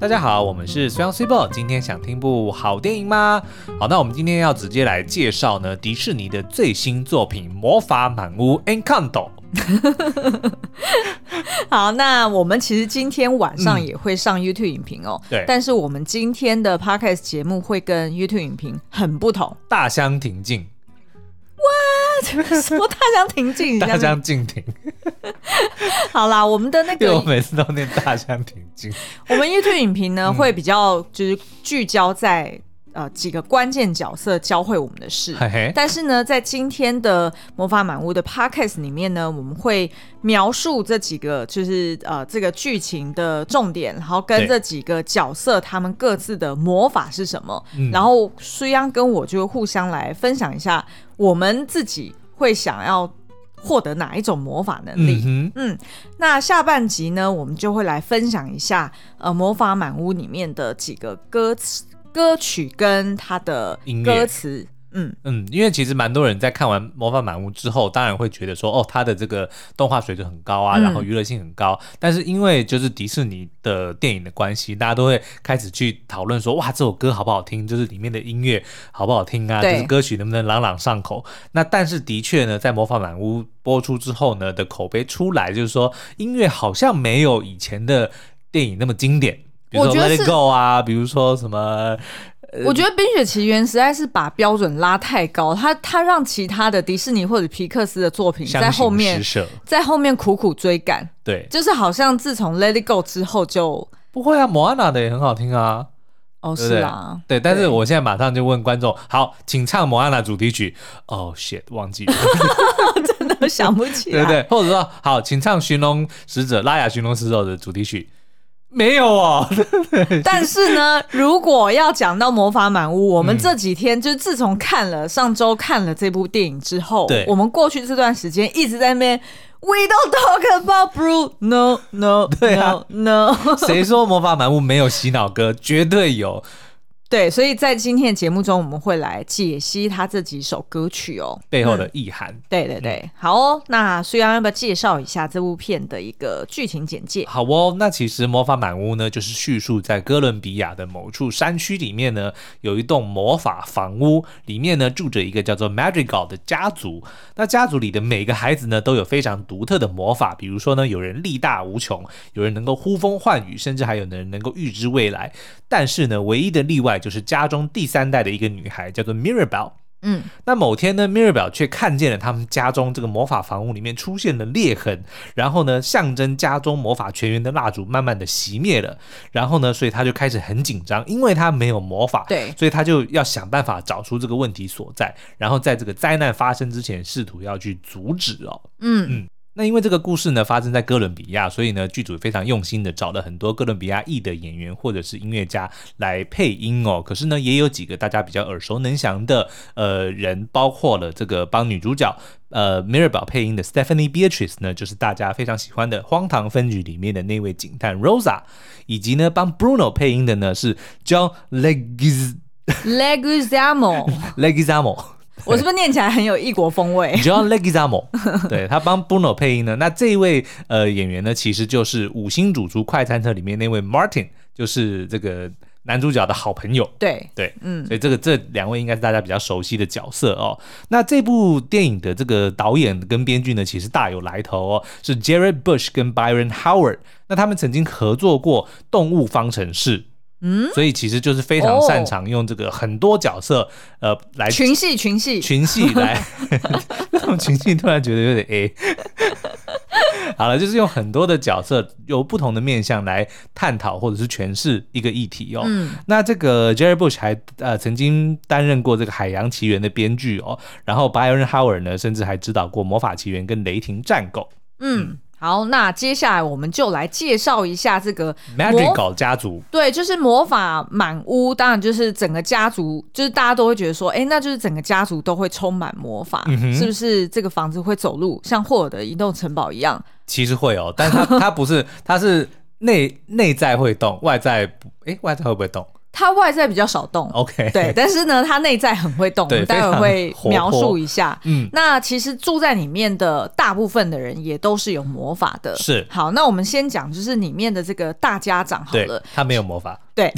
大家好，我们是 Sweet Super。今天想听部好电影吗？好，那我们今天要直接来介绍呢迪士尼的最新作品《魔法满屋》Encanto。好，那我们其实今天晚上也会上 YouTube 影评哦。对，但是我们今天的 Podcast 节目会跟 YouTube 影评很不同，大相庭径。哇，什么大相庭径？大相径庭。好啦，我们的那个，我每次都念大相庭径。我们 YouTube 影评呢，会比较就是聚焦在。呃，几个关键角色教会我们的事。嘿嘿，但是呢，在今天的魔法满屋的 podcast 里面呢，我们会描述这几个就是呃这个剧情的重点，然后跟这几个角色他们各自的魔法是什么。然后舒央跟我就互相来分享一下，我们自己会想要获得哪一种魔法能力。嗯，嗯，那下半集呢，我们就会来分享一下呃魔法满屋里面的几个歌词。歌曲跟它的歌词，嗯嗯，因为其实蛮多人在看完《魔法满屋》之后，当然会觉得说，哦，他的这个动画水准很高啊，然后娱乐性很高。嗯、但是因为就是迪士尼的电影的关系，大家都会开始去讨论说，哇，这首歌好不好听？就是里面的音乐好不好听啊？就是歌曲能不能朗朗上口？那但是的确呢，在《魔法满屋》播出之后呢，的口碑出来，就是说音乐好像没有以前的电影那么经典。比如说 Let It Go 啊，比如说什么？我觉得《冰雪奇缘》实在是把标准拉太高，他他让其他的迪士尼或者皮克斯的作品在后面在后面苦苦追赶。对，就是好像自从 Let It Go 之后就不会啊，莫安娜的也很好听啊。哦，是啊，对，但是我现在马上就问观众，好，请唱莫安娜主题曲。哦，shit，忘记了，真的想不起来。对对，或者说好，请唱寻龙使者拉雅寻龙使者的主题曲。没有哦，但是呢，如果要讲到魔法满屋，我们这几天就自从看了上周看了这部电影之后，对，我们过去这段时间一直在那边，We don't talk about Bruno，no no，对啊，no，谁说魔法满屋没有洗脑歌？绝对有。对，所以在今天的节目中，我们会来解析他这几首歌曲哦背后的意涵。嗯、对对对，好哦。那苏阳要不要介绍一下这部片的一个剧情简介？好哦。那其实《魔法满屋》呢，就是叙述在哥伦比亚的某处山区里面呢，有一栋魔法房屋，里面呢住着一个叫做 Madrigal 的家族。那家族里的每个孩子呢，都有非常独特的魔法。比如说呢，有人力大无穷，有人能够呼风唤雨，甚至还有人能够预知未来。但是呢，唯一的例外。就是家中第三代的一个女孩，叫做 Mirabel。嗯，那某天呢，Mirabel 却看见了他们家中这个魔法房屋里面出现了裂痕，然后呢，象征家中魔法全员的蜡烛慢慢的熄灭了。然后呢，所以他就开始很紧张，因为他没有魔法，对，所以他就要想办法找出这个问题所在，然后在这个灾难发生之前，试图要去阻止哦。嗯嗯。那因为这个故事呢发生在哥伦比亚，所以呢剧组非常用心的找了很多哥伦比亚裔的演员或者是音乐家来配音哦。可是呢也有几个大家比较耳熟能详的呃人，包括了这个帮女主角呃 Mirabel 配音的 Stephanie Beatrice 呢，就是大家非常喜欢的《荒唐分局》里面的那位警探 Rosa，以及呢帮 Bruno 配音的呢是 John Leguiz Leguizamo Leguizamo。我是不是念起来很有异国风味？John Leguizamo，对，他帮 Bruno 配音呢。那这一位呃演员呢，其实就是《五星主厨快餐车》里面那位 Martin，就是这个男主角的好朋友。对对，嗯，所以这个这两位应该是大家比较熟悉的角色哦。那这部电影的这个导演跟编剧呢，其实大有来头哦，是 Jared Bush 跟 Byron Howard。那他们曾经合作过《动物方程式》。嗯，所以其实就是非常擅长用这个很多角色，哦、呃，来群戏群戏群戏来，那种群戏突然觉得有点 A。好了，就是用很多的角色，有不同的面向来探讨或者是诠释一个议题哦。嗯，那这个 Jerry Bush 还呃曾经担任过这个《海洋奇缘》的编剧哦，然后 Byron Howard 呢，甚至还指导过《魔法奇缘》跟《雷霆战狗》。嗯。嗯好，那接下来我们就来介绍一下这个 Magical 家族。对，就是魔法满屋，当然就是整个家族，就是大家都会觉得说，哎、欸，那就是整个家族都会充满魔法，嗯，是不是？这个房子会走路，像霍尔的移动城堡一样？其实会哦，但它它不是，它是内内在会动，外在不，哎、欸，外在会不会动？他外在比较少动，OK，对，但是呢，他内在很会动，待会会描述一下。嗯，那其实住在里面的大部分的人也都是有魔法的。是，好，那我们先讲就是里面的这个大家长好了，他没有魔法。对，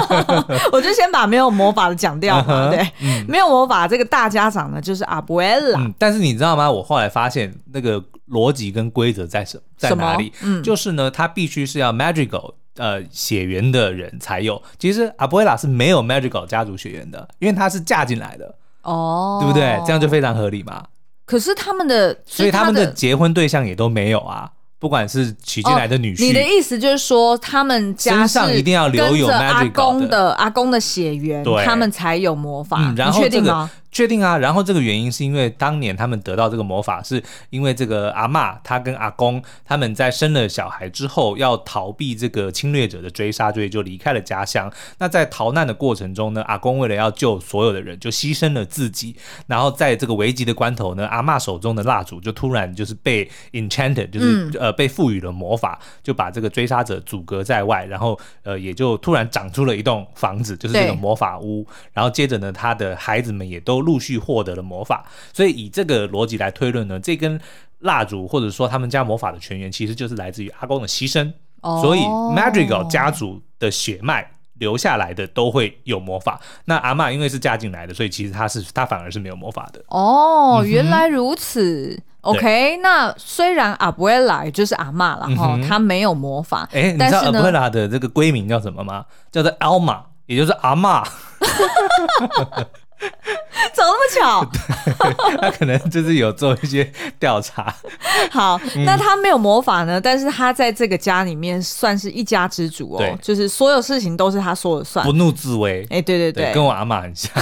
我就先把没有魔法的讲掉嘛。对，嗯、没有魔法这个大家长呢，就是阿布埃拉。但是你知道吗？我后来发现那个逻辑跟规则在什在哪里？嗯，就是呢，他必须是要 magical 呃血缘的人才有。其实阿布埃拉是没有 magical 家族血缘的，因为她是嫁进来的。哦，对不对？这样就非常合理嘛。可是他们的，所以他们的结婚对象也都没有啊。不管是娶进来的女婿，你的意思就是说，他们家身上一定要留有阿公的阿公的血缘，他们才有魔法。你确定吗？确定啊，然后这个原因是因为当年他们得到这个魔法，是因为这个阿嬷她跟阿公他们在生了小孩之后，要逃避这个侵略者的追杀，所以就离开了家乡。那在逃难的过程中呢，阿公为了要救所有的人，就牺牲了自己。然后在这个危急的关头呢，阿嬷手中的蜡烛就突然就是被 enchanted，就是、嗯、呃被赋予了魔法，就把这个追杀者阻隔在外，然后呃也就突然长出了一栋房子，就是这个魔法屋。然后接着呢，他的孩子们也都。陆续获得了魔法，所以以这个逻辑来推论呢，这根蜡烛或者说他们家魔法的泉源，其实就是来自于阿公的牺牲。Oh. 所以 Madrigal 家族的血脉留下来的都会有魔法。那阿妈因为是嫁进来的，所以其实她是她反而是没有魔法的。哦、oh, 嗯，原来如此。OK，那虽然阿布埃拉就是阿妈了哈，她、嗯、没有魔法。哎、欸，你知道阿布埃拉的这个闺名叫什么吗？叫做 Alma，也就是阿嬷。巧？他可能就是有做一些 调查。好，那他没有魔法呢？但是他在这个家里面算是一家之主哦，就是所有事情都是他说了算，不怒自威。哎，对对对，跟我阿妈很像。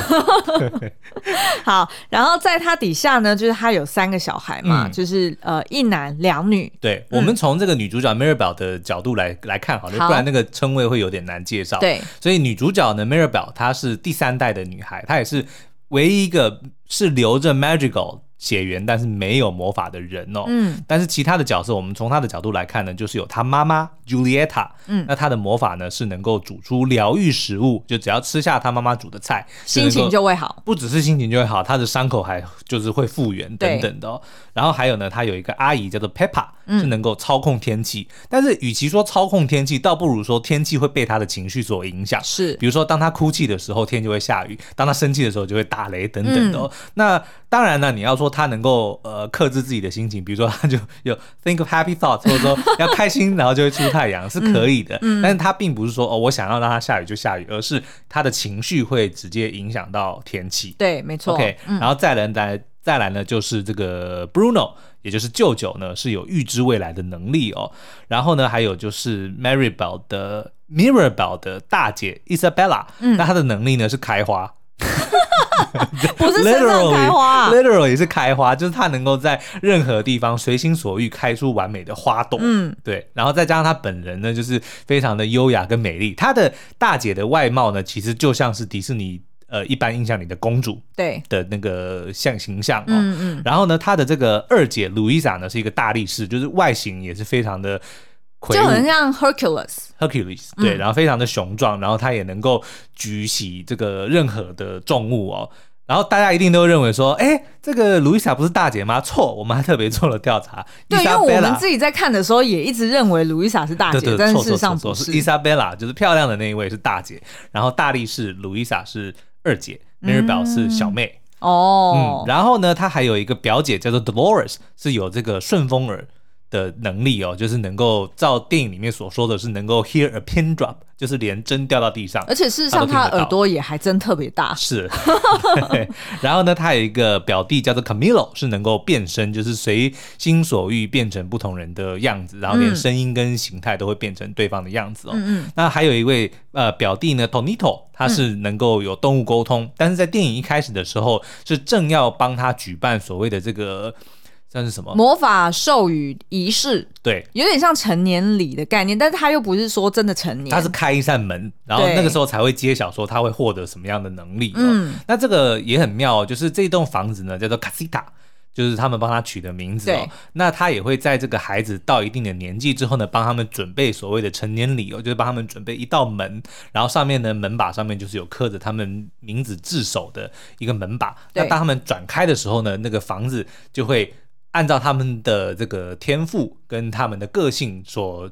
好，然后在他底下呢，就是他有三个小孩嘛，嗯、就是呃一男两女。对，我们从这个女主角 Mirabel 的角度来来看好了，不然那个称谓会有点难介绍。对，所以女主角呢，Mirabel 她是第三代的女孩，她也是。唯一一个是留着 magical 血缘，但是没有魔法的人哦。嗯，但是其他的角色，我们从他的角度来看呢，就是有他妈妈 Julieta。嗯，那他的魔法呢是能够煮出疗愈食物，就只要吃下他妈妈煮的菜，心情就会好。不只是心情就会好，他的伤口还就是会复原等等的哦。然后还有呢，他有一个阿姨叫做 Peppa，是能够操控天气。嗯，但是与其说操控天气，倒不如说天气会被他的情绪所影响。是，比如说当他哭泣的时候，天就会下雨；当他生气的时候，就会打雷等等的哦。嗯，那当然呢，你要说他能够呃克制自己的心情，比如说他就有 think of happy thoughts，或者说要开心，然后就会出太阳，是可以的。嗯，但是他并不是说哦，我想要让他下雨就下雨，而是他的情绪会直接影响到天气。对，没错。OK，然后再来再再来呢，就是这个 Bruno，也就是舅舅呢，是有预知未来的能力哦。然后呢，还有就是 Maribel 的 Mirabel 的大姐 Isabella，嗯，那她的能力呢是开花。不是身上开花，literal 也是开花，就是他能够在任何地方随心所欲开出完美的花朵。嗯，对，然后再加上她本人呢，就是非常的优雅跟美丽。她的大姐的外貌呢，其实就像是迪士尼呃一般印象里的公主对的那个像形象哦。嗯嗯。然后呢，她的这个二姐 Louisa 呢，是一个大力士，就是外形也是非常的。就很像 Hercules，Hercules，对，然后非常的雄壮，然后他也能够举起这个任何的重物哦。然后大家一定都认为说，哎，这个路易莎不是大姐吗？错，我们还特别做了调查。对，因为我们自己在看的时候也一直认为路易莎是大姐，对对，但事实上不是。伊莎贝拉就是漂亮的那一位是大姐，然后大力士路易莎是二姐，Mirabel 是小妹。哦，嗯，然后呢，她还有一个表姐叫做 Dolores，是有这个顺风耳。的能力哦，就是能够照电影里面所说的是能够 hear a pin drop，就是连针掉到地上，而且事实上他耳朵也还真特别大。是，然后呢，他有一个表弟叫做 Camilo，是能够变身，就是随心所欲变成不同人的样子，然后连声音跟形态都会变成对方的样子哦。嗯嗯。那还有一位呃表弟呢，Tonito，他是能够有动物沟通，嗯，但是在电影一开始的时候是正要帮他举办所谓的这个。这是什么？魔法授予仪式，对，有点像成年礼的概念，但是他又不是说真的成年，他是开一扇门，然后那个时候才会揭晓说他会获得什么样的能力。嗯，那这个也很妙，就是这栋房子呢叫做 Casita，就是他们帮他取的名字哦。那他也会在这个孩子到一定的年纪之后呢，帮他们准备所谓的成年礼哦，就是帮他们准备一道门，然后上面的门把上面就是有刻着他们名字字首的一个门把。那当他们转开的时候呢，那个房子就会按照他们的这个天赋跟他们的个性所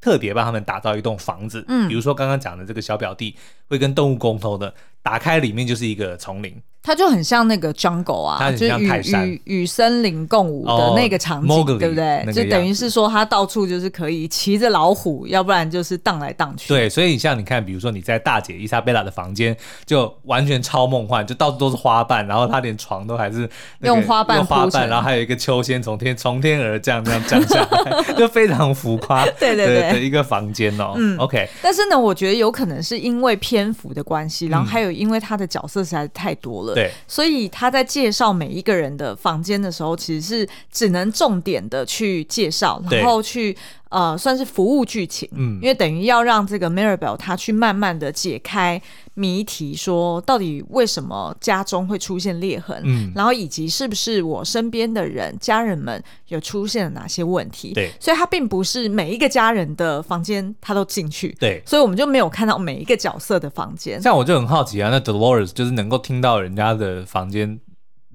特别帮他们打造一栋房子。嗯，比如说刚刚讲的这个小表弟会跟动物沟通的，打开里面就是一个丛林。它就很像那个 jungle 啊，它很像泰山，就与与与森林共舞的那个场景，oh, 对不对？就等于是说，它到处就是可以骑着老虎，要不然就是荡来荡去。对，所以你像你看，比如说你在大姐伊莎贝拉的房间，就完全超梦幻，就到处都是花瓣，然后她连床都还是用花瓣用花瓣，然后还有一个秋千从天从天而降这样降下来，就非常浮夸。对对对，的一个房间哦。嗯，OK。但是呢，我觉得有可能是因为篇幅的关系，然后还有因为他的角色实在是太多了，对，所以。他在介绍每一个人的房间的时候，其实是只能重点的去介绍，然后去呃算是服务剧情，嗯，因为等于要让这个 Mirabel 他去慢慢的解开谜题，说到底为什么家中会出现裂痕，嗯，然后以及是不是我身边的人家人们有出现了哪些问题，对，所以他并不是每一个家人的房间他都进去，对，所以我们就没有看到每一个角色的房间。像我就很好奇啊，那 Dolores 就是能够听到人家的房间。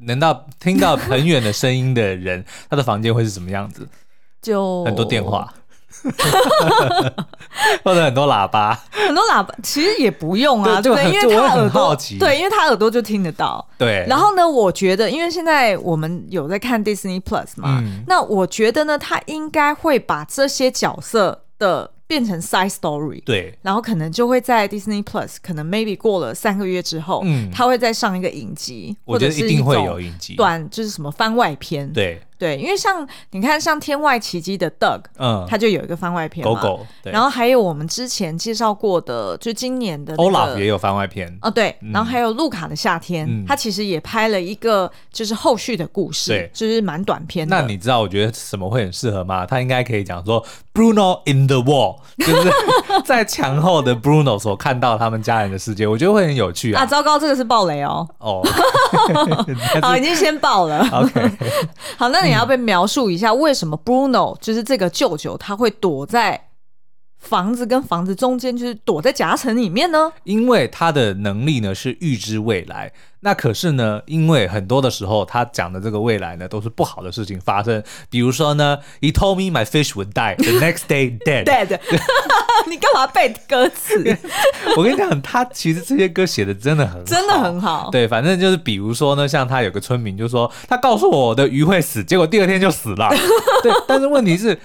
能到听到很远的声音的人，他的房间会是什么样子？就很多电话，或者很多喇叭，很多喇叭其实也不用啊，对，因为他耳朵，对，因为他耳朵就听得到。对，然后呢，我觉得，因为现在我们有在看 Disney Plus 嘛，嗯、那我觉得呢，他应该会把这些角色的。变成 side story，对，然后可能就会在 Disney Plus，可能 maybe 过了三个月之后，嗯，他会再上一个影集，我觉得一定会有影集，短就是什么番外篇，对。对，因为像你看，像《天外奇迹》的 Doug，嗯，他就有一个番外篇狗狗，然后还有我们之前介绍过的，就今年的 Olaf 也有番外篇哦，对，然后还有路卡的夏天，他其实也拍了一个就是后续的故事，对，就是蛮短篇的。那你知道我觉得什么会很适合吗？他应该可以讲说 Bruno in the wall，就是在墙后的 Bruno 所看到他们家人的世界，我觉得会很有趣啊。啊，糟糕，这个是暴雷哦。哦，好，已经 先爆了。OK，好，那你。你要被描述一下为什么 Bruno 就是这个舅舅，他会躲在房子跟房子中间，就是躲在夹层里面呢？因为他的能力呢是预知未来。那可是呢，因为很多的时候他讲的这个未来呢都是不好的事情发生。比如说呢，He told me my fish would die the next day dead。dead。你干嘛背歌词？我跟你讲，他其实这些歌写的真的很好，真的很好。对，反正就是比如说呢，像他有个村民就说，他告诉我的鱼会死，结果第二天就死了。对，但是问题是。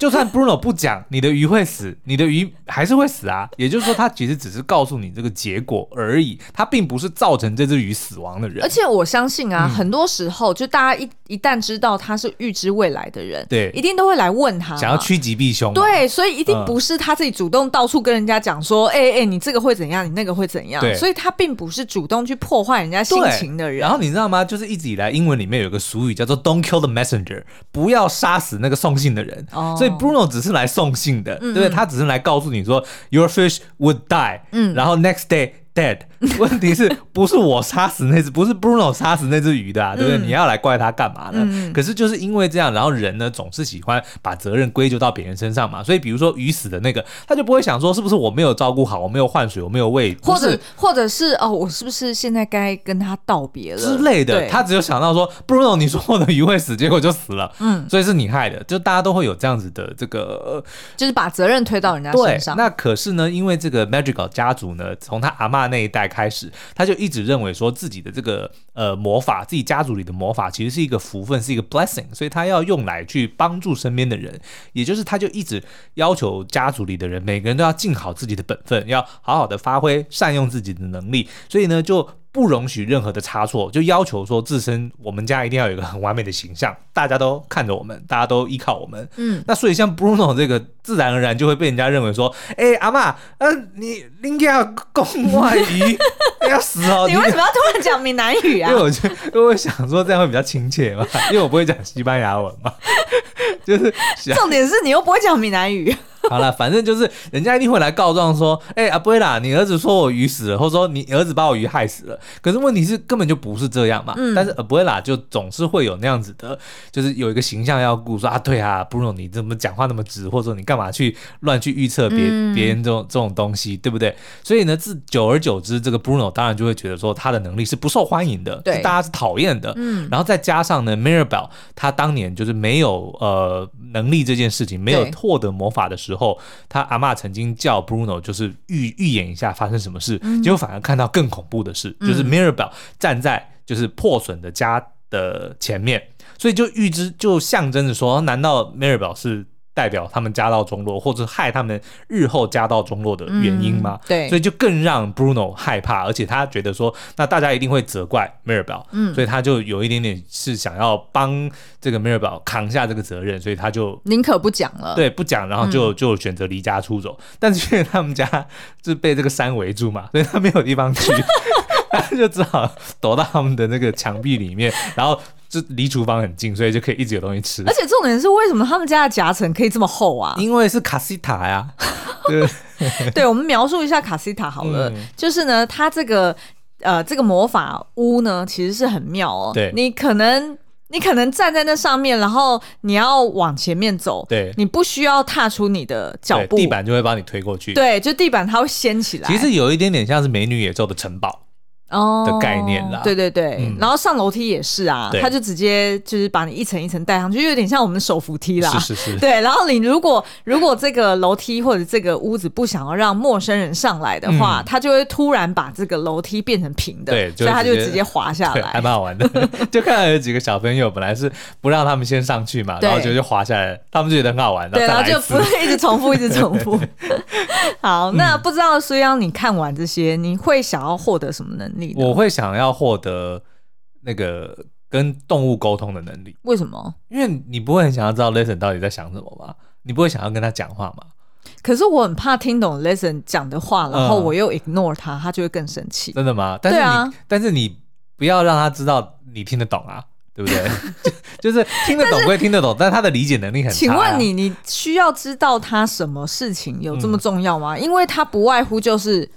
就算 Bruno 不讲，你的鱼会死，你的鱼还是会死啊。也就是说，他其实只是告诉你这个结果而已，他并不是造成这只鱼死亡的人。而且我相信啊，嗯、很多时候就大家一一旦知道他是预知未来的人，对，一定都会来问他，想要趋吉避凶。对，所以一定不是他自己主动到处跟人家讲说，哎哎、嗯欸欸，你这个会怎样，你那个会怎样。对，所以他并不是主动去破坏人家心情的人。然后你知道吗？就是一直以来英文里面有个俗语叫做 "Don't kill the messenger"，不要杀死那个送信的人。哦，所以 Bruno 只是来。送信的，对不对？他只是来告诉你说，Your fish would die，嗯，然后 next day。dead，问题是不是我杀死那只，不是 Bruno 杀死那只鱼的啊，对不对？嗯、你要来怪他干嘛呢？嗯、可是就是因为这样，然后人呢总是喜欢把责任归咎到别人身上嘛。所以比如说鱼死的那个，他就不会想说是不是我没有照顾好，我没有换水，我没有喂，或者或者是哦，我是不是现在该跟他道别了之类的？他只有想到说 Bruno，你说我的鱼会死，结果就死了，嗯，所以是你害的，就大家都会有这样子的这个，就是把责任推到人家身上。那可是呢，因为这个 Madrigal 家族呢，从他阿嬷那一代开始。他就一直认为说自己的这个呃魔法，自己家族里的魔法其实是一个福分，是一个 blessing，所以他要用来去帮助身边的人，也就是他就一直要求家族里的人每个人都要尽好自己的本分，要好好的发挥善用自己的能力，所以呢就。不容许任何的差错，就要求说自身我们家一定要有一个很完美的形象，大家都看着我们，大家都依靠我们。嗯，那所以像 Bruno 这个，自然而然就会被人家认为说，哎、欸，阿嬷，嗯、呃，你应该要宫外语，要死哦！你为什么要突然讲闽南语啊？因为我就因为我想说这样会比较亲切嘛，因为我不会讲西班牙文嘛，就是重点是你又不会讲闽南语。好了，反正就是人家一定会来告状说，哎、欸，阿布拉，你儿子说我鱼死了，或者说你儿子把我鱼害死了。可是问题是根本就不是这样嘛。嗯、但是阿布拉就总是会有那样子的，就是有一个形象要顾，说啊，对啊，Bruno 你怎么讲话那么直，或者说你干嘛去乱去预测别别人这种这种东西，对不对？所以呢，自久而久之，这个 Bruno 当然就会觉得说他的能力是不受欢迎的，对，是大家是讨厌的。嗯，然后再加上呢，Mirabel 他当年就是没有呃能力这件事情，没有获得魔法的时候，他阿嬷曾经叫 Bruno 就是预预演一下发生什么事，结果反而看到更恐怖的事，就是 Mirabel 站在就是破损的家的前面，所以就预知就象征着说，难道 Mirabel 是？代表他们家道中落，或者害他们日后家道中落的原因吗？嗯、对，所以就更让 Bruno 害怕，而且他觉得说，那大家一定会责怪 Mirabel，嗯，所以他就有一点点是想要帮这个 Mirabel 扛下这个责任，所以他就宁可不讲了，对，不讲，然后就就选择离家出走。嗯、但是因为他们家就被这个山围住嘛，所以他没有地方去，他就只好躲到他们的那个墙壁里面，然后。就离厨房很近，所以就可以一直有东西吃。而且重点是，为什么他们家的夹层可以这么厚啊？因为是卡西塔呀。对，对，我们描述一下卡西塔好了。嗯、就是呢，它这个呃这个魔法屋呢，其实是很妙哦。对，你可能你可能站在那上面，然后你要往前面走，对，你不需要踏出你的脚步，地板就会帮你推过去。对，就地板它会掀起来。其实有一点点像是美女野兽的城堡。哦的概念啦，对对对，嗯、然后上楼梯也是啊，对。他就直接就是把你一层一层带上去，就有点像我们的手扶梯啦。是是是。对，然后你如果如果这个楼梯或者这个屋子不想要让陌生人上来的话，嗯、他就会突然把这个楼梯变成平的，对，所以他就直接滑下来，还蛮好玩的。就看到有几个小朋友本来是不让他们先上去嘛，然后就就滑下来，他们就觉得很好玩，对，然后就不会一直重复，一直重复。好，那不知道苏央，你看完这些，你会想要获得什么能力？我会想要。获得那个跟动物沟通的能力，为什么？因为你不会很想要知道 Lesson 到底在想什么吧？你不会想要跟他讲话吗？可是我很怕听懂 Lesson 讲的话，然后我又 ignore 他，他就会更生气。真的吗？但是你，啊、但是你不要让他知道你听得懂啊，对不对？就，就是听得懂归听得懂，但，但他的理解能力很差、啊。请问你，你需要知道他什么事情有这么重要吗？嗯、因为他不外乎就是。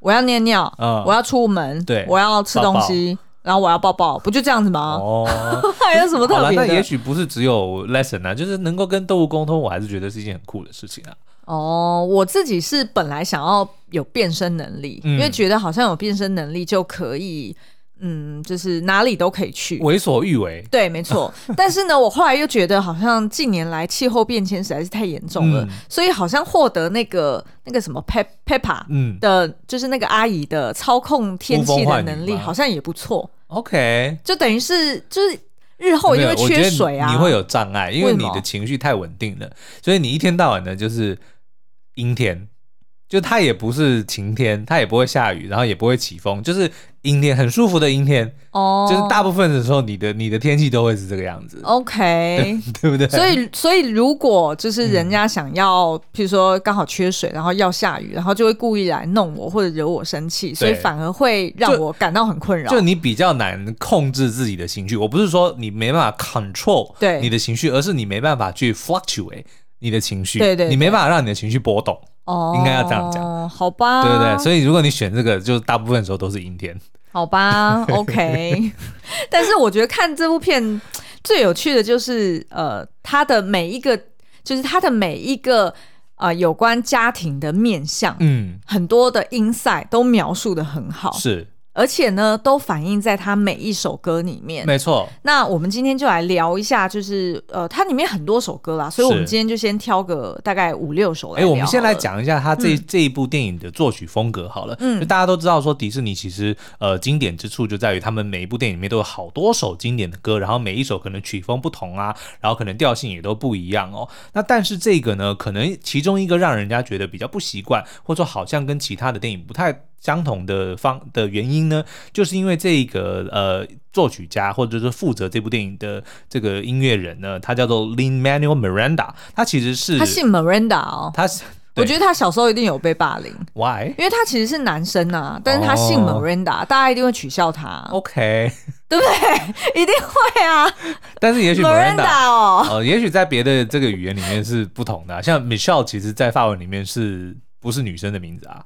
我要尿尿，嗯、我要出门，对，我要吃东西，然后我要抱抱，不就这样子吗？哦，还有什么特别的？那也许不是只有 lesson 啊，就是能够跟动物沟通，我还是觉得是一件很酷的事情啊。哦，我自己是本来想要有变身能力，嗯、因为觉得好像有变身能力就可以。嗯，就是哪里都可以去，为所欲为。对，没错。但是呢，我后来又觉得，好像近年来气候变迁实在是太严重了，嗯、所以好像获得那个那个什么 Pe Peppa 嗯的，就是那个阿姨的操控天气的能力，好像也不错。OK，就等于是就是日后因为缺水啊，你会有障碍，因为你的情绪太稳定了，所以你一天到晚的就是阴天。就它也不是晴天，它也不会下雨，然后也不会起风，就是阴天，很舒服的阴天。哦，oh. 就是大部分的时候，你的你的天气都会是这个样子。OK，对不对？所以所以如果就是人家想要，嗯、譬如说刚好缺水，然后要下雨，然后就会故意来弄我或者惹我生气，所以反而会让我感到很困扰。就你比较难控制自己的情绪，我不是说你没办法 control 对你的情绪，而是你没办法去 fluctuate 你的情绪，对，对对，你没办法让你的情绪波动。哦，应该要这样讲，好吧？对不对？所以如果你选这个，就大部分时候都是阴天，好吧？OK。但是我觉得看这部片最有趣的就是，呃，它的每一个，就是它的每一个，呃，有关家庭的面相，嗯，很多的 insight 都描述的很好，是。而且呢，都反映在他每一首歌里面。没错。那我们今天就来聊一下，就是呃，它里面很多首歌啦，所以我们今天就先挑个大概五六首来聊。哎，我们先来讲一下他这、嗯、这一部电影的作曲风格好了。嗯。就大家都知道说，迪士尼其实呃经典之处就在于他们每一部电影里面都有好多首经典的歌，然后每一首可能曲风不同啊，然后可能调性也都不一样哦。那但是这个呢，可能其中一个让人家觉得比较不习惯，或者说好像跟其他的电影不太。相同的方的原因呢，就是因为这个呃作曲家或者是负责这部电影的这个音乐人呢，他叫做 Lin-Manuel Miranda，他其实是他姓 Miranda 哦，他是我觉得他小时候一定有被霸凌。Why？因为他其实是男生啊，但是他姓 Miranda，、oh. 大家一定会取笑他。OK，对不对？一定会啊。但是也许 Miranda, Miranda 哦，呃，也许在别的这个语言里面是不同的、啊，像 Michelle，其实在法文里面是不是女生的名字啊？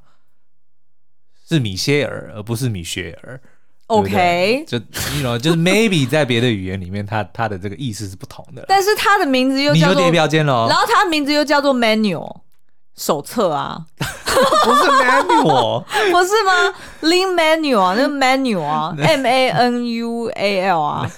是米歇尔，而不是米歇尔。OK，就 you know，就是 maybe 在别的语言里面，它它的这个意思是不同的。但是它的名字又叫做你有叠标签了，然后它的名字又叫做 manual 手册啊，不是 manual，不是吗？Lean manual 啊，那个 manual 啊，M A N U A L 啊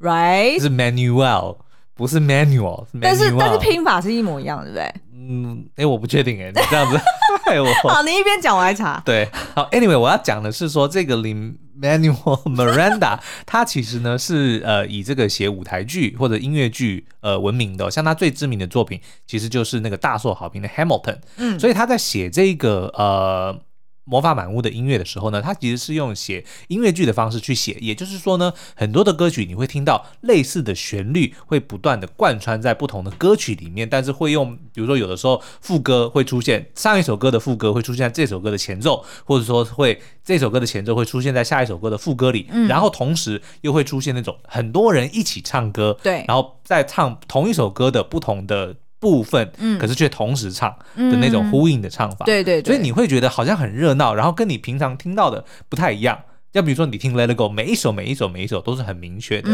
，right？是 manual，不是 manual，但是但是拼法是一模一样，对不对？嗯，哎，我不确定哎，你这样子害我。好，你一边讲我还查。对，好，anyway，我要讲的是说这个 Lin Manuel Miranda，他其实呢是呃以这个写舞台剧或者音乐剧呃闻名的，像他最知名的作品其实就是那个大受好评的 Hamilton。嗯，所以他在写这个呃。魔法满屋的音乐的时候呢，它其实是用写音乐剧的方式去写，也就是说呢，很多的歌曲你会听到类似的旋律会不断的贯穿在不同的歌曲里面，但是会用，比如说有的时候副歌会出现上一首歌的副歌会出现在这首歌的前奏，或者说会这首歌的前奏会出现在下一首歌的副歌里，嗯，然后同时又会出现那种很多人一起唱歌，对，然后再唱同一首歌的不同的。部分，嗯，可是却同时唱的那种呼应的唱法，对对，所以你会觉得好像很热闹，然后跟你平常听到的不太一样。要比如说你听《Let It Go》，每一首、每一首、每一首都是很明确的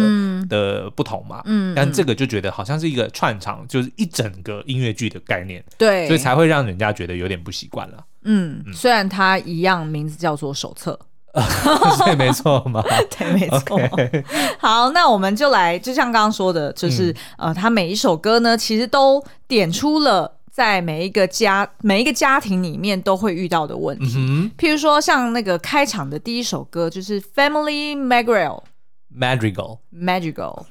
的不同嘛，嗯，但这个就觉得好像是一个串场，就是一整个音乐剧的概念，对，所以才会让人家觉得有点不习惯了。嗯，虽然它一样名字叫做手册。对，没错嘛。对，没错。好，那我们就来，就像刚刚说的，就是、嗯、呃，他每一首歌呢，其实都点出了在每一个家、每一个家庭里面都会遇到的问题。嗯、譬如说，像那个开场的第一首歌，就是 Family Madrigal，Madrigal，Madrigal。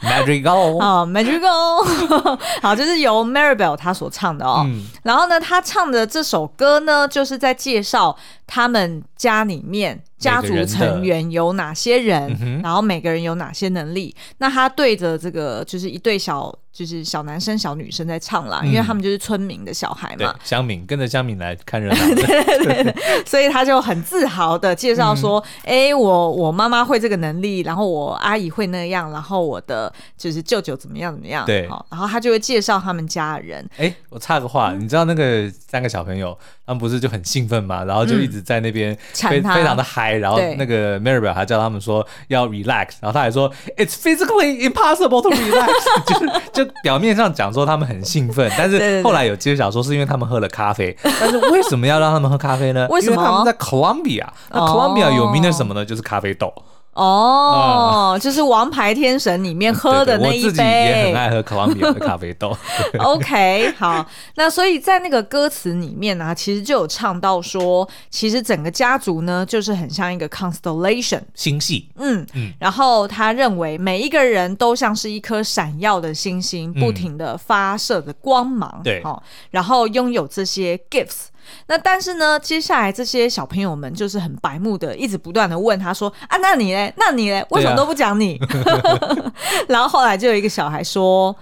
Madrigal 啊，Madrigal，好，就是由 Maribel 他所唱的哦。嗯、然后呢，他唱的这首歌呢，就是在介绍他们家里面家族成员有哪些人，人然后每个人有哪些能力。嗯、那他对着这个就是一对小。就是小男生、小女生在唱啦，因为他们就是村民的小孩嘛。乡民跟着乡民来看热闹，对 对对，所以他就很自豪的介绍说：“哎，我我妈妈会这个能力，然后我阿姨会那样，然后我的就是舅舅怎么样怎么样。”对，好然后他就会介绍他们家人。哎，我插个话，你知道那个三个小朋友他们不是就很兴奋嘛？然后就一直在那边非非常的嗨，然后那个 Maribel 还叫他们说要 relax，然后他还说 It's physically impossible to relax，就 是就。表面上讲说他们很兴奋，但是后来有揭晓说是因为他们喝了咖啡。但是为什么要让他们喝咖啡呢？为什么？因为他们在 Colombia，那 Colombia 有名的什么呢？就是咖啡豆。哦，嗯、就是《王牌天神》里面喝的那一杯。我自己也很爱喝哥伦比的咖啡豆。OK，好，那所以在那个歌词里面呢、啊，其实就有唱到说，其实整个家族呢，就是很像一个 constellation 星系。嗯嗯。然后他认为每一个人都像是一颗闪耀的星星，不停的发射的光芒。对、嗯。然后拥有这些 gifts。那但是呢，接下来这些小朋友们就是很白目的，一直不断的问他说：“啊，那你嘞？那你嘞？为什么都不讲你？”啊、然后后来就有一个小孩说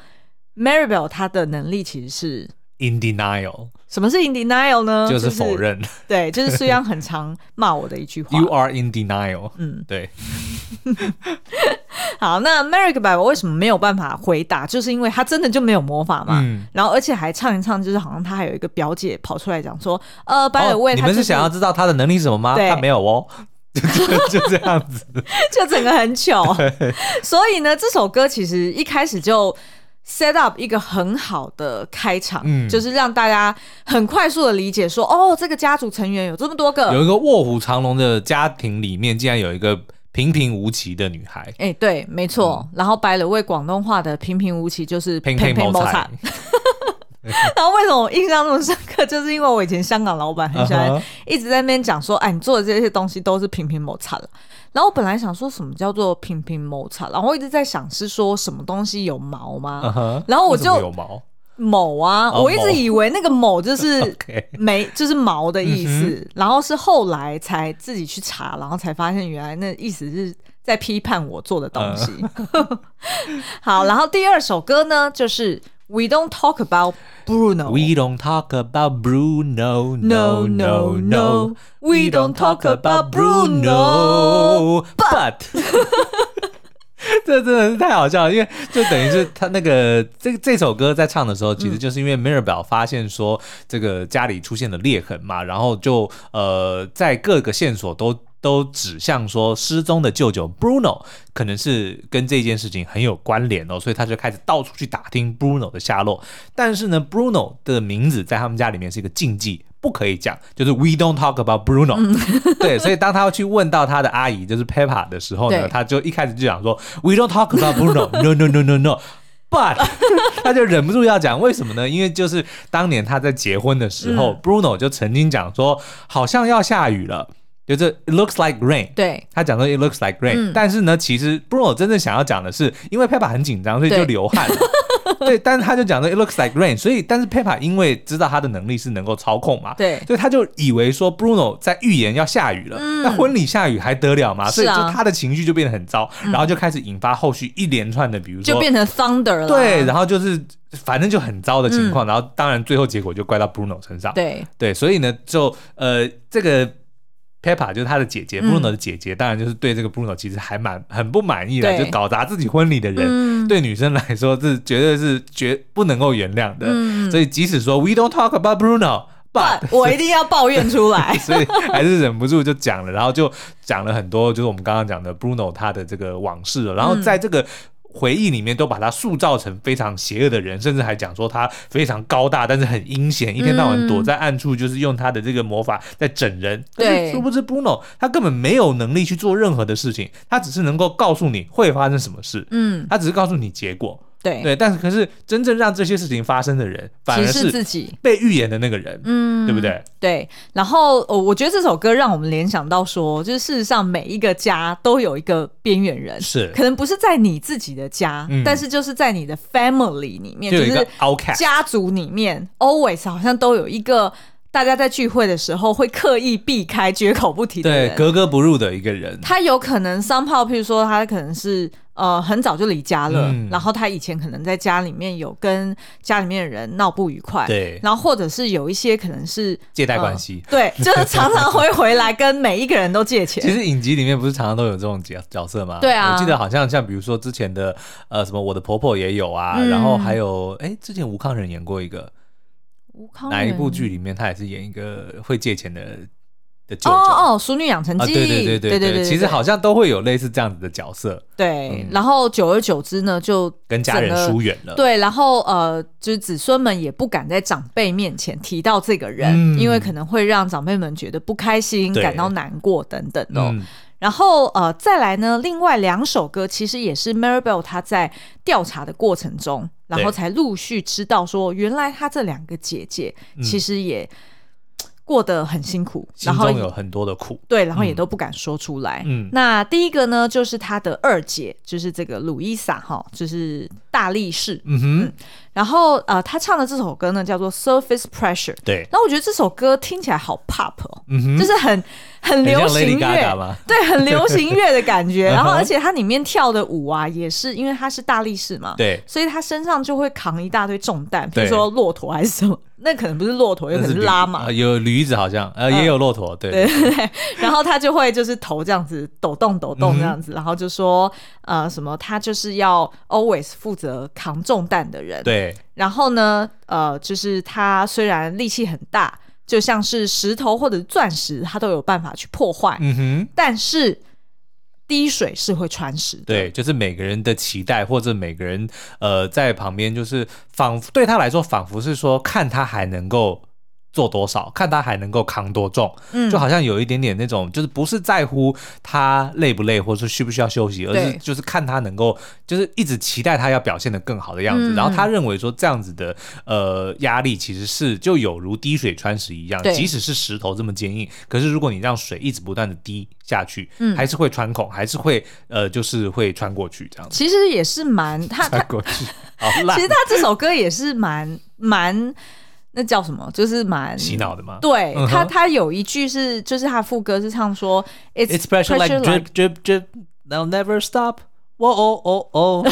：“Maribel 他的能力其实是 in denial。什么是 in denial 呢？就是否认。就是、对，就是虽然很常骂我的一句话。You are in denial。嗯，对。好，那 Maribel 为什么没有办法回答？就是因为他真的就没有魔法嘛。嗯、然后而且还唱一唱，就是好像他还有一个表姐跑出来讲说：“呃，by the way，你们是想要知道他的能力是什么吗？对他没有哦，就就这样子，就整个很糗。对所以呢，这首歌其实一开始就 set up 一个很好的开场，嗯、就是让大家很快速的理解说：哦，这个家族成员有这么多个，有一个卧虎藏龙的家庭里面，竟然有一个。平平无奇的女孩，哎、欸，对，没错。嗯、然后白了，位广东话的平平无奇就是平平。然后为什么我印象那么深刻？就是因为我以前香港老板很喜欢一直在那边讲说，哎，你做的这些东西都是平平无彩了。然后我本来想说什么叫做平平无彩，然后我一直在想是说什么东西有毛吗？然后我就有毛。某啊，我一直以为那个某就是没，就是毛的意思，然后是后来才自己去查，然后才发现原来那意思是在批判我做的东西。好，然后第二首歌呢，就是 We don't talk about Bruno. We don't talk about Bruno. No, no, no. We don't talk about Bruno. But 这真的是太好笑了，因为就等于是他那个这这首歌在唱的时候，其实就是因为 Mirabel 发现说这个家里出现了裂痕嘛，然后就呃在各个线索都 都指向说失踪的舅舅 Bruno 可能是跟这件事情很有关联哦，所以他就开始到处去打听 Bruno 的下落。但是呢，Bruno 的名字在他们家里面是一个禁忌。不可以讲，就是 We don't talk about Bruno。嗯、对，所以当他要去问到他的阿姨，就是 Peppa 的时候呢，他就一开始就讲说 We don't talk about Bruno。No no no no no。But 他就忍不住要讲，为什么呢？因为就是当年他在结婚的时候、嗯、，Bruno 就曾经讲说，好像要下雨了。就是 it looks like rain，对，他讲说 it looks like rain，、嗯、但是呢，其实 Bruno 真正想要讲的是，因为 Peppa 很紧张，所以就流汗了。对，对，但是他就讲说 it looks like rain，所以但是 Peppa 因为知道他的能力是能够操控嘛，对，所以他就以为说 Bruno 在预言要下雨了，那、嗯、婚礼下雨还得了吗？所以就他的情绪就变得很糟，啊、然后就开始引发后续一连串的，比如说就变成 thunder 了，对，然后就是反正就很糟的情况，嗯、然后当然最后结果就怪到 Bruno 身上，对。对，所以呢，就呃这个。Peppa 就是他的姐姐，Bruno 的姐姐，当然就是对这个 Bruno 其实还蛮很不满意的，就搞砸自己婚礼的人，对女生来说是绝对是绝不能够原谅的。所以即使说 We don't talk about Bruno，but 我一定要抱怨出来，所以还是忍不住就讲了，然后就讲了很多，就是我们刚刚讲的 Bruno 他的这个往事了，然后在这个。回忆里面都把他塑造成非常邪恶的人，甚至还讲说他非常高大，但是很阴险，一天到晚躲在暗处，就是用他的这个魔法在整人。对，殊不知 Bruno 他根本没有能力去做任何的事情，他只是能够告诉你会发生什么事。嗯，他只是告诉你结果。对对，但是可是真正让这些事情发生的人，反而是自己被预言的那个人，嗯，对不对？对。然后，哦，我觉得这首歌让我们联想到说，就是事实上每一个家都有一个边缘人，是可能不是在你自己的家，嗯、但是就是在你的 family 里面，就有一个就是家族里面，always 好像都有一个大家在聚会的时候会刻意避开、绝口不提的人，对，格格不入的一个人。他有可能 somehow，譬如说他可能是。呃，很早就离家了，嗯，然后他以前可能在家里面有跟家里面的人闹不愉快，对，然后或者是有一些可能是借贷关系，呃，对，就是常常会回来跟每一个人都借钱。其实影集里面不是常常都有这种角角色吗？对啊，我记得好像像比如说之前的呃什么我的婆婆也有啊，嗯，然后还有哎之前吴康仁演过一个，吴康仁哪一部剧里面他也是演一个会借钱的。的舅舅哦哦，淑女养成记，对对对对对对，其实好像都会有类似这样子的角色。对，然后久而久之呢，就跟家人疏远了。对，然后呃，就是子孙们也不敢在长辈面前提到这个人，因为可能会让长辈们觉得不开心、感到难过等等的。然后呃，再来呢，另外两首歌其实也是 Mirabel 他在调查的过程中，然后才陆续知道说，原来他这两个姐姐其实也。过得很辛苦，然后有很多的苦，对，然后也都不敢说出来。嗯，那第一个呢，就是他的二姐，就是这个鲁伊萨哈，就是大力士。嗯哼。嗯然后呃，他唱的这首歌呢，叫做《Surface Pressure》。对。然后我觉得这首歌听起来好 pop 哦，嗯哼，就是很很流行乐，对，很流行乐的感觉。然后而且他里面跳的舞啊，也是因为他是大力士嘛，对，所以他身上就会扛一大堆重担，比如说骆驼还是什么，那可能不是骆驼，有可能是拉马，有驴子好像，呃，也有骆驼，对对对。然后他就会就是头这样子抖动抖动这样子，然后就说呃什么，他就是要 always 负责扛重担的人，对。然后呢，呃，就是他虽然力气很大，就像是石头或者钻石，他都有办法去破坏。嗯哼，但是滴水是会穿石的。对，就是每个人的期待，或者每个人呃在旁边，就是仿佛对他来说，仿佛是说看他还能够。做多少，看他还能够扛多重，嗯，就好像有一点点那种，就是不是在乎他累不累，或者是需不需要休息，而是就是看他能够，就是一直期待他要表现的更好的样子。嗯、然后他认为说这样子的呃压力其实是就有如滴水穿石一样，即使是石头这么坚硬，可是如果你让水一直不断的滴下去，嗯，还是会穿孔，还是会呃就是会穿过去这样子。其实也是蛮他穿过去，好其实他这首歌也是蛮蛮。那叫什么？就是蛮洗脑的吗？对、uh. 他，他有一句是，就是他副歌是唱说，It's, pressure like drip drip drip, they'll never stop. 哇哦哦哦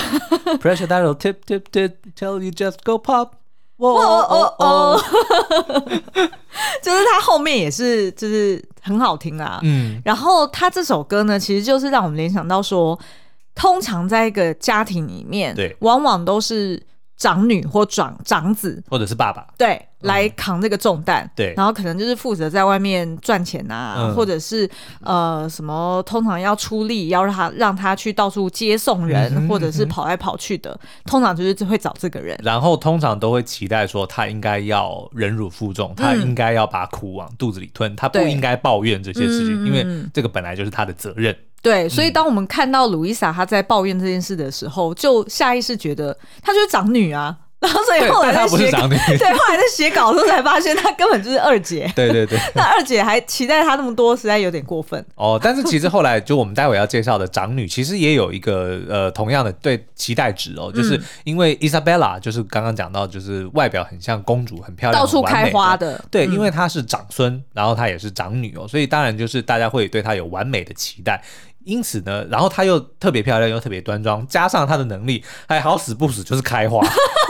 ，Pressure that'll tip tip tip till you just go pop。哇哦哦哦，就是他后面也是就是很好听啊。嗯，然后他这首歌呢，其实就是让我们联想到说，通常在一个家庭里面，对，往往都是。长女或长长子，或者是爸爸，对，来扛这个重担，对，然后可能就是负责在外面赚钱啊，嗯、或者是呃什么，通常要出力，要让他让他去到处接送人，嗯、或者是跑来跑去的，嗯、通常就是会找这个人，然后通常都会期待说他应该要忍辱负重，他应该要把苦往肚子里吞，嗯、他不应该抱怨这些事情，因为这个本来就是他的责任。对，所以当我们看到露易莎她在抱怨这件事的时候，就下意识觉得她就是长女啊。然后所以后来在写稿，对，后来在写稿的时候才发现她根本就是二姐。对 对对，那二姐还期待她那么多，实在有点过分。哦，但是其实后来就我们待会要介绍的长女，其实也有一个呃同样的对期待值哦，就是因为伊莎贝拉就是刚刚讲到，就是外表很像公主，很漂亮，到处开花的。对，因为她是长孙，然后她也是长女哦，所以当然就是大家会对她有完美的期待。因此呢，然后她又特别漂亮，又特别端庄，加上她的能力还好死不死就是开花，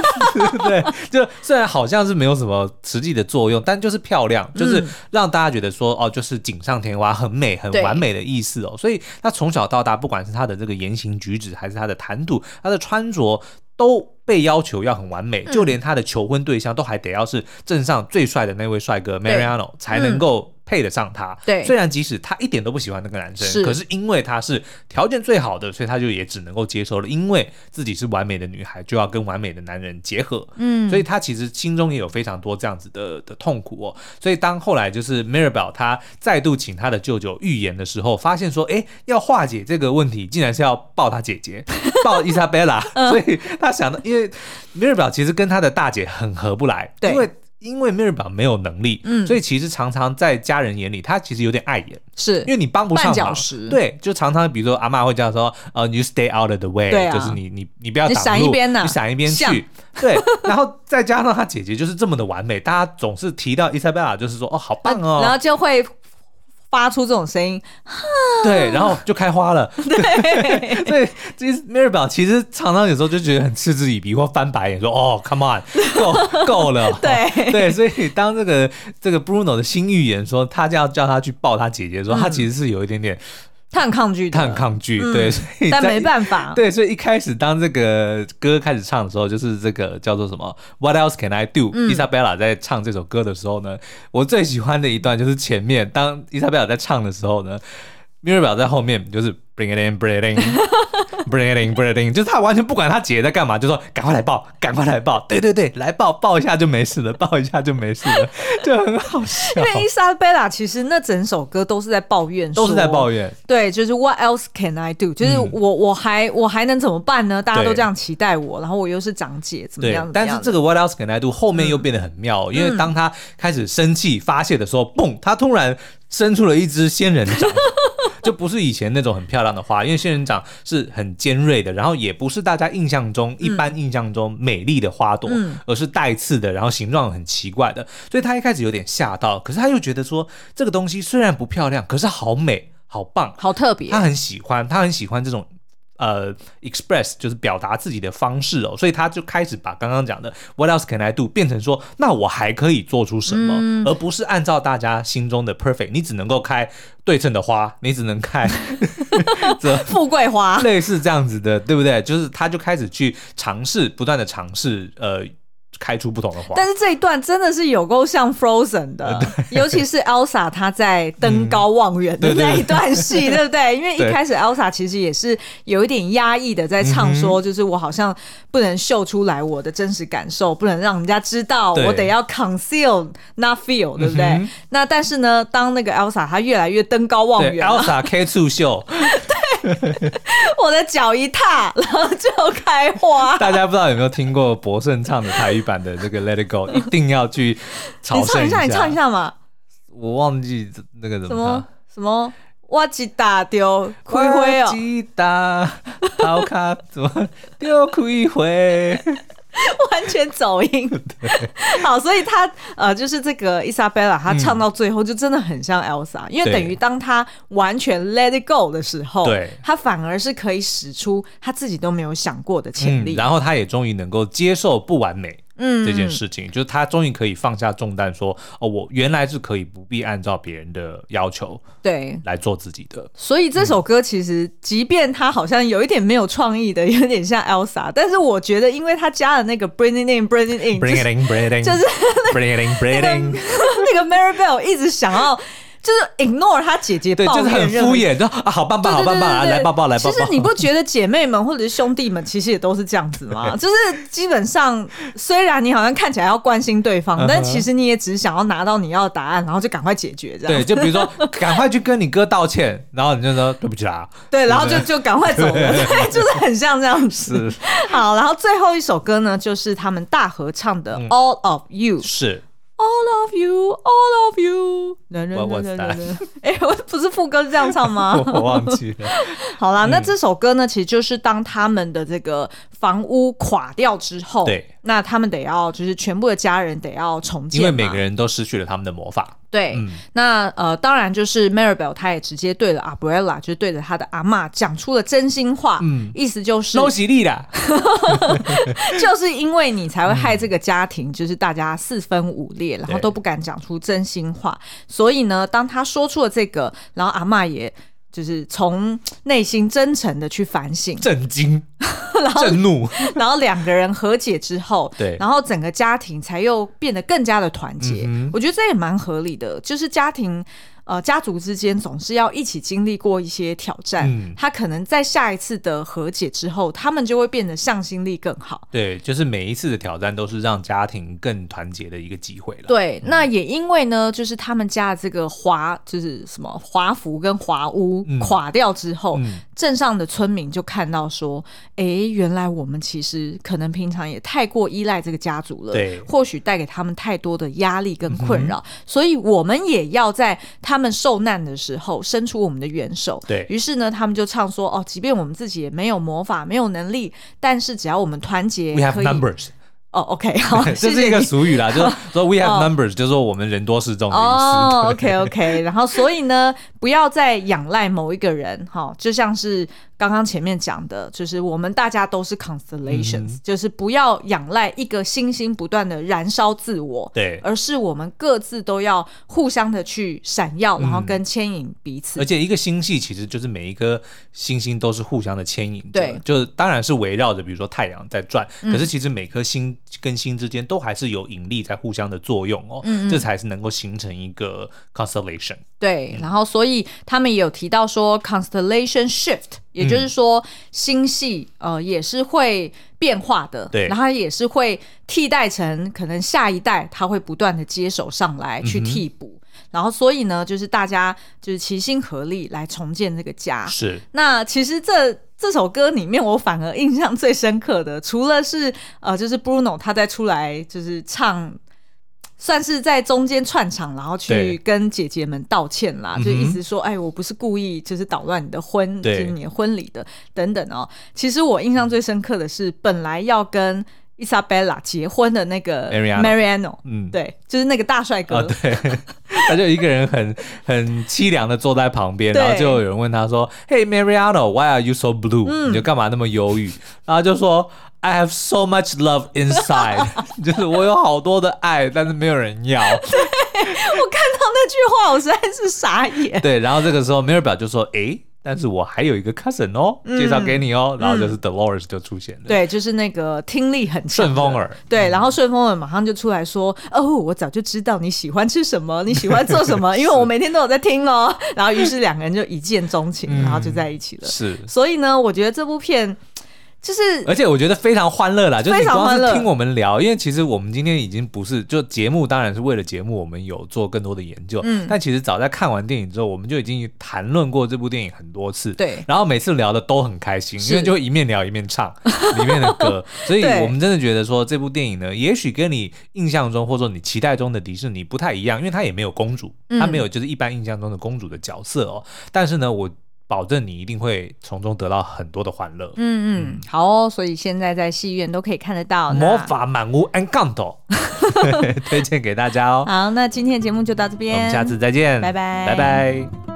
对，就虽然好像是没有什么实际的作用，但就是漂亮，就是让大家觉得说哦，就是锦上添花，很美，很完美的意思哦。所以她从小到大，不管是她的这个言行举止，还是她的谈吐，她的穿着，都被要求要很完美，就连她的求婚对象都还得要是镇上最帅的那位帅哥 Mariano 才能够。配得上他，对，虽然即使他一点都不喜欢那个男生，是，可是因为他是条件最好的，所以他就也只能够接受了。因为自己是完美的女孩，就要跟完美的男人结合，嗯，所以他其实心中也有非常多这样子的的痛苦哦。所以当后来就是 Mirabel 他再度请他的舅舅预言的时候，发现说，哎，要化解这个问题，竟然是要抱他姐姐，抱伊莎贝拉，所以他想到，因为 Mirabel 其实跟他的大姐很合不来，对，因为。因为 Mirabel 没有能力，嗯，所以其实常常在家人眼里，他其实有点碍眼，是。因为你帮不上忙，对，就常常比如说阿妈会这样说，呃，you stay out of the way，对啊，就是你你你不要挡路，你闪一边，你闪一边去，对，然后再加上他姐姐就是这么的完美，大家总是提到伊莎贝拉，就是说哦，好棒哦，然后就会。发出这种声音，对，然后就开花了。对，所以其实 Mirabel 其实常常有时候就觉得很嗤之以鼻或翻白眼，说：“哦，Come on，够 够了。”对对，所以当这个这个 Bruno 的新预言说他就要叫他去抱他姐姐的时候，他其实是有一点点。他很抗拒，他很抗拒，嗯、对，所以但没办法，对，所以一开始当这个歌开始唱的时候，就是这个叫做什么？What else can I do？伊莎贝拉在唱这首歌的时候呢，我最喜欢的一段就是前面，当伊莎贝拉在唱的时候呢，Mirabel 在后面就是 Bring it in，Bring it in。Breathing, breathing，就是他完全不管他姐在干嘛，就说赶快来抱，赶快来抱，对对对，来抱抱一下就没事了，抱一下就没事了，就很好笑。因为伊莎贝拉其实那整首歌都是在抱怨，都是在抱怨。对，就是 What else can I do？就是我、嗯、我还我还能怎么办呢？大家都这样期待我，然后我又是长姐，怎么样，怎么样？但是这个 What else can I do 后面又变得很妙，嗯、因为当他开始生气发泄的时候，嘣，他突然伸出了一只仙人掌。就不是以前那种很漂亮的花，因为仙人掌是很尖锐的，然后也不是大家印象中一般印象中美丽的花朵，嗯、而是带刺的，然后形状很奇怪的，所以他一开始有点吓到，可是他又觉得说这个东西虽然不漂亮，可是好美，好棒，好特别，他很喜欢，他很喜欢这种。呃，express 就是表达自己的方式哦，所以他就开始把刚刚讲的 What else can I do 变成说，那我还可以做出什么，嗯、而不是按照大家心中的 perfect，你只能够开对称的花，你只能开 这富贵花，类似这样子的，对不对？就是他就开始去尝试，不断的尝试，呃。开出不同的花，但是这一段真的是有够像 Frozen 的，尤其是 Elsa 她在登高望远的那一段戏，对不对？因为一开始 Elsa 其实也是有一点压抑的在唱，说就是我好像不能秀出来我的真实感受，不能让人家知道，我得要 conceal not feel，对不对？那但是呢，当那个 Elsa 她越来越登高望远，Elsa K 促秀。我的脚一踏，然后就开花。大家不知道有没有听过博胜唱的台语版的这个《Let It Go 》，一定要去朝圣一下。你唱一下，你唱一下嘛。我忘记那个怎么唱。什么？什么？我一打丢开花哦。一打，好卡怎么丢开花？完全走音。好，所以他呃，就是这个 Isabella，，她唱到最后就真的很像 Elsa，、嗯、因为等于当她完全 Let it go 的时候，对，她反而是可以使出她自己都没有想过的潜力、嗯，然后她也终于能够接受不完美。嗯，这件事情就是他终于可以放下重担，说哦，我原来是可以不必按照别人的要求对来做自己的。所以这首歌其实，即便他好像有一点没有创意的，有点像 Elsa，但是我觉得，因为他加了那个 Bring it in，Bring it in，Bring it in，Bring it in，就是 Bring it in，Bring it in，那个 Marybell 一直想要。就是 ignore 他姐姐抱怨，对，就是很敷衍，就啊，好棒棒，好棒棒，来抱抱，来抱抱。其实你不觉得姐妹们或者是兄弟们其实也都是这样子吗？就是基本上，虽然你好像看起来要关心对方，但其实你也只是想要拿到你要的答案，然后就赶快解决这样。对，就比如说 赶快去跟你哥道歉，然后你就说对不起啦。对，然后就就赶快走了，对，就是很像这样子。好，然后最后一首歌呢，就是他们大合唱的《All of You》。是。All of you, all of you 男人男人男人。哎，我不是副歌是这样唱吗？我忘记了。好啦，那这首歌呢，其实就是当他们的这个房屋垮掉之后，对，那他们得要就是全部的家人得要重建，因为每个人都失去了他们的魔法。对，嗯、那呃，当然就是 Maribel，他也直接对了 Abuela，就是对着他的阿嬷讲出了真心话，嗯，意思就是都犀利的，就是因为你才会害这个家庭，就是大家四分五裂，然后都不敢讲出真心话，所以呢，当他说出了这个，然后阿嬷也。就是从内心真诚的去反省、震惊、然后震怒，然后两个人和解之后，对，然后整个家庭才又变得更加的团结。嗯、我觉得这也蛮合理的，就是家庭。呃，家族之间总是要一起经历过一些挑战，嗯，他可能在下一次的和解之后，他们就会变得向心力更好。对，就是每一次的挑战都是让家庭更团结的一个机会了。对，嗯、那也因为呢，就是他们家的这个华，就是什么华服跟华屋垮掉之后，镇上的村民就看到说，哎，原来我们其实可能平常也太过依赖这个家族了，对，或许带给他们太多的压力跟困扰，嗯、所以我们也要在他。他们受难的时候，伸出我们的援手。对，于是呢，他们就唱说：“哦，即便我们自己也没有魔法，没有能力，但是只要我们团结，” We have numbers. 哦，OK，好，这是一个俗语啦，就是说 we have numbers，就是说我们人多势众的意思。哦，OK，OK，然后所以呢，不要再仰赖某一个人，哈，就像是刚刚前面讲的，就是我们大家都是 constellations，就是不要仰赖一个星星不断的燃烧自我，对，而是我们各自都要互相的去闪耀，然后跟牵引彼此。而且一个星系其实就是每一颗星星都是互相的牵引，对，就是当然是围绕着比如说太阳在转，可是其实每颗星。跟星之间都还是有引力在互相的作用哦，这才是能够形成一个 constellation。对，然后所以他们也有提到说 constellation shift，也就是说星系呃也是会变化的，对，然后也是会替代成可能下一代他会不断的接手上来去替补，嗯、然后所以呢就是大家就是齐心合力来重建这个家。是，那其实这。这首歌里面，我反而印象最深刻的，除了是呃，就是 Bruno 他在出来就是唱，算是在中间串场，然后去跟姐姐们道歉啦，就意思说，哎，我不是故意，就是捣乱你的婚，就是你的婚礼的等等哦。其实我印象最深刻的是，本来要跟。伊莎贝拉结婚的那个 Mariano，嗯，对，就是那个大帅哥，对，他就一个人很很凄凉的坐在旁边，然后就有人问他说：“Hey Mariano，why are you so blue？你就干嘛那么忧郁？”然后就说：“I have so much love inside，就是我有好多的爱，但是没有人要。”对，我看到那句话，我实在是傻眼。对，然后这个时候 Mirabel 就说：“诶。”但是我还有一个 cousin 哦，介绍给你哦，嗯、然后就是 Dolores 就出现了，对，就是那个听力很顺风耳，对，然后顺风耳马上就出来说，嗯、哦，我早就知道你喜欢吃什么，你喜欢做什么，因为我每天都有在听哦，然后于是两个人就一见钟情，然后就在一起了，是，所以呢，我觉得这部片。就是，而且我觉得非常欢乐啦，就是你光是听我们聊，因为其实我们今天已经不是就节目，当然是为了节目，我们有做更多的研究。嗯，但其实早在看完电影之后，我们就已经谈论过这部电影很多次。对，然后每次聊的都很开心，因为就一面聊一面唱里面的歌，所以我们真的觉得说这部电影呢，也许跟你印象中或者说你期待中的迪士尼不太一样，因为它也没有公主，它没有就是一般印象中的公主的角色哦。但是呢，我。保证你一定会从中得到很多的欢乐。嗯嗯，好哦，所以现在在戏院都可以看得到《魔法满屋 Encanto》，推荐给大家哦。好，那今天的节目就到这边，我们下次再见，拜拜，拜拜。